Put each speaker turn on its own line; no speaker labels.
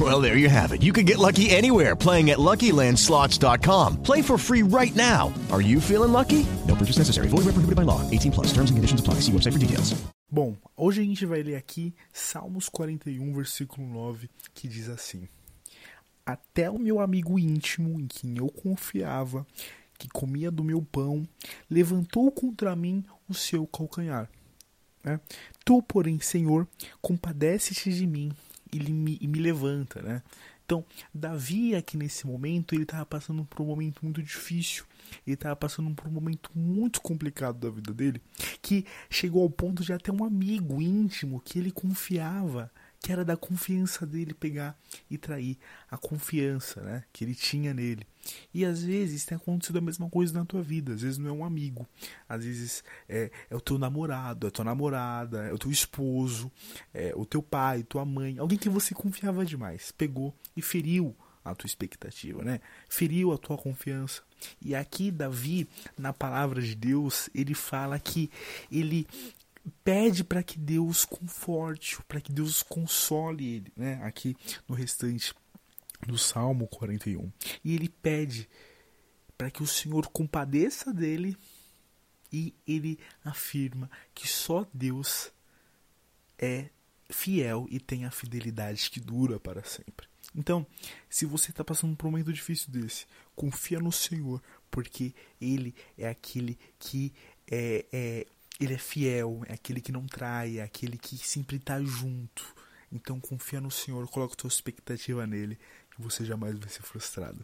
Well, there you have it. You can get lucky anywhere playing at LuckyLandSlots.com. Play for free right now. Are you feeling lucky? No purchase necessary. Void where prohibited by law. 18 plus. Terms and conditions apply. See website for details.
Bom, hoje a gente vai ler aqui Salmos 41, versículo 9, que diz assim: Até o meu amigo íntimo, em quem eu confiava, que comia do meu pão, levantou contra mim o seu calcanhar. Né? Tu, porém, Senhor, compadece-te de mim e me, e me levanta, né? Então, Davi aqui nesse momento, ele estava passando por um momento muito difícil. Ele estava passando por um momento muito complicado da vida dele, que chegou ao ponto de até um amigo íntimo que ele confiava, que era da confiança dele pegar e trair a confiança, né, que ele tinha nele. E às vezes tem acontecido a mesma coisa na tua vida. Às vezes não é um amigo, às vezes é, é o teu namorado, é a tua namorada, é o teu esposo, é o teu pai, tua mãe, alguém que você confiava demais, pegou e feriu a tua expectativa, né? Feriu a tua confiança. E aqui Davi, na palavra de Deus, ele fala que ele pede para que Deus conforte, para que Deus console ele, né? Aqui no restante do Salmo 41. E ele pede para que o Senhor compadeça dele e ele afirma que só Deus é fiel e tem a fidelidade que dura para sempre. Então, se você está passando por um momento difícil desse, confia no Senhor, porque Ele é aquele que é, é ele é fiel, é aquele que não trai, é aquele que sempre está junto. Então confia no Senhor, coloca tua expectativa nele, que você jamais vai ser frustrado.